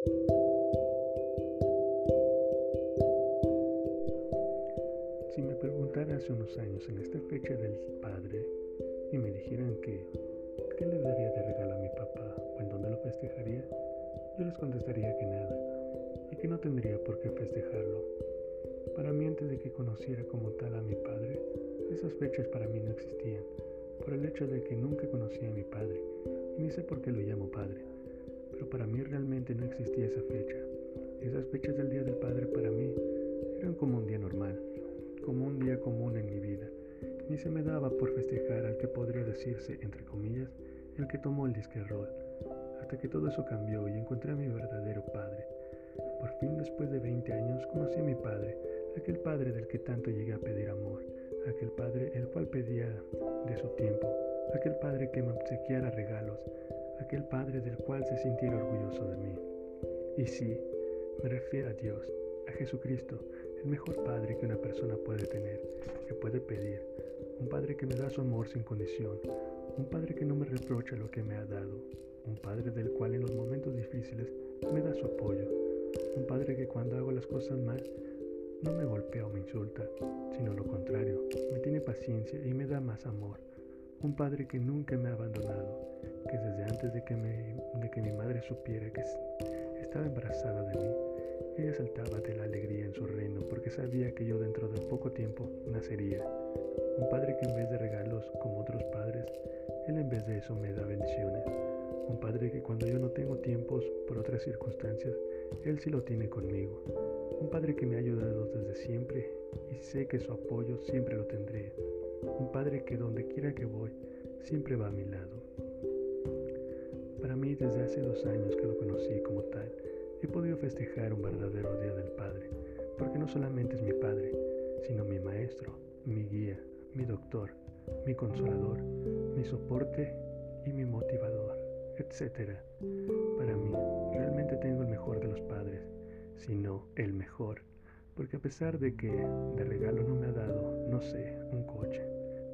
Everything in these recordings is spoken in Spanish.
Si me preguntara hace unos años en esta fecha del Padre y me dijeran que qué le daría de regalo a mi papá o en dónde lo festejaría, yo les contestaría que nada y que no tendría por qué festejarlo. Para mí antes de que conociera como tal a mi padre, esas fechas para mí no existían, por el hecho de que nunca conocí a mi padre y ni sé por qué lo llamo padre. Pero para mí realmente no existía esa fecha. Esas fechas del Día del Padre para mí eran como un día normal, como un día común en mi vida. Ni se me daba por festejar al que podría decirse, entre comillas, el que tomó el disque rol. Hasta que todo eso cambió y encontré a mi verdadero padre. Por fin, después de 20 años, conocí a mi padre, aquel padre del que tanto llegué a pedir amor, aquel padre el cual pedía de su tiempo, aquel padre que me obsequiara regalos, aquel padre del cual se sintiera orgulloso de mí. Y sí, me refiero a Dios, a Jesucristo, el mejor padre que una persona puede tener, que puede pedir, un padre que me da su amor sin condición, un padre que no me reprocha lo que me ha dado, un padre del cual en los momentos difíciles me da su apoyo, un padre que cuando hago las cosas mal no me golpea o me insulta, sino lo contrario, me tiene paciencia y me da más amor, un padre que nunca me ha abandonado, antes de que, de que mi madre supiera que estaba embarazada de mí, ella saltaba de la alegría en su reino porque sabía que yo dentro de poco tiempo nacería. Un padre que en vez de regalos como otros padres, él en vez de eso me da bendiciones. Un padre que cuando yo no tengo tiempos por otras circunstancias, él sí lo tiene conmigo. Un padre que me ha ayudado desde siempre y sé que su apoyo siempre lo tendré. Un padre que donde quiera que voy, siempre va a mi lado. Para mí desde hace dos años que lo conocí como tal, he podido festejar un verdadero Día del Padre, porque no solamente es mi Padre, sino mi Maestro, mi guía, mi doctor, mi consolador, mi soporte y mi motivador, etc. Para mí, realmente tengo el mejor de los padres, sino el mejor, porque a pesar de que de regalo no me ha dado, no sé, un coche,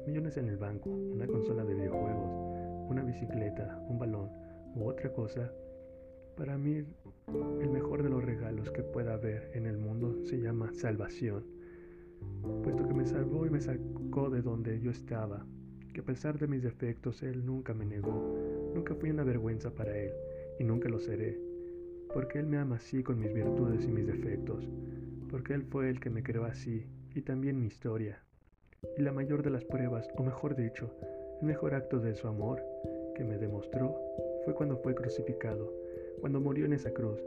millones en el banco, una consola de videojuegos, una bicicleta, un balón u otra cosa, para mí, el mejor de los regalos que pueda haber en el mundo se llama salvación, puesto que me salvó y me sacó de donde yo estaba, que a pesar de mis defectos Él nunca me negó, nunca fui una vergüenza para Él y nunca lo seré, porque Él me ama así con mis virtudes y mis defectos, porque Él fue el que me creó así y también mi historia. Y la mayor de las pruebas, o mejor dicho, el mejor acto de su amor que me demostró fue cuando fue crucificado cuando murió en esa cruz,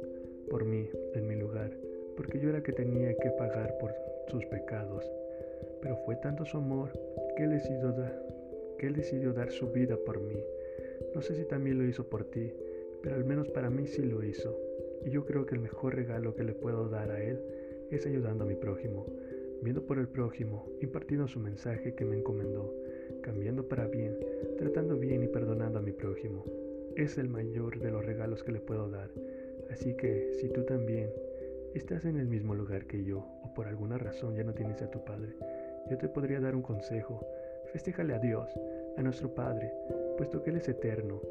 por mí, en mi lugar, porque yo era que tenía que pagar por sus pecados. Pero fue tanto su amor que él decidió, que él decidió dar su vida por mí. No sé si también lo hizo por ti, pero al menos para mí sí lo hizo. Y yo creo que el mejor regalo que le puedo dar a él es ayudando a mi prójimo, viendo por el prójimo, impartiendo su mensaje que me encomendó, cambiando para bien, es el mayor de los regalos que le puedo dar. Así que si tú también estás en el mismo lugar que yo o por alguna razón ya no tienes a tu Padre, yo te podría dar un consejo. Festéjale a Dios, a nuestro Padre, puesto que Él es eterno.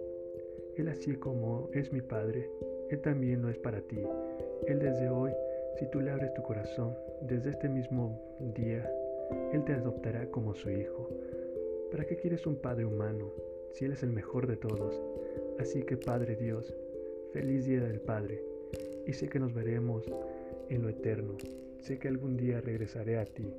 Él así como es mi Padre, Él también lo es para ti. Él desde hoy, si tú le abres tu corazón, desde este mismo día, Él te adoptará como su hijo. ¿Para qué quieres un Padre humano si Él es el mejor de todos? Así que Padre Dios, feliz día del Padre, y sé que nos veremos en lo eterno, sé que algún día regresaré a ti.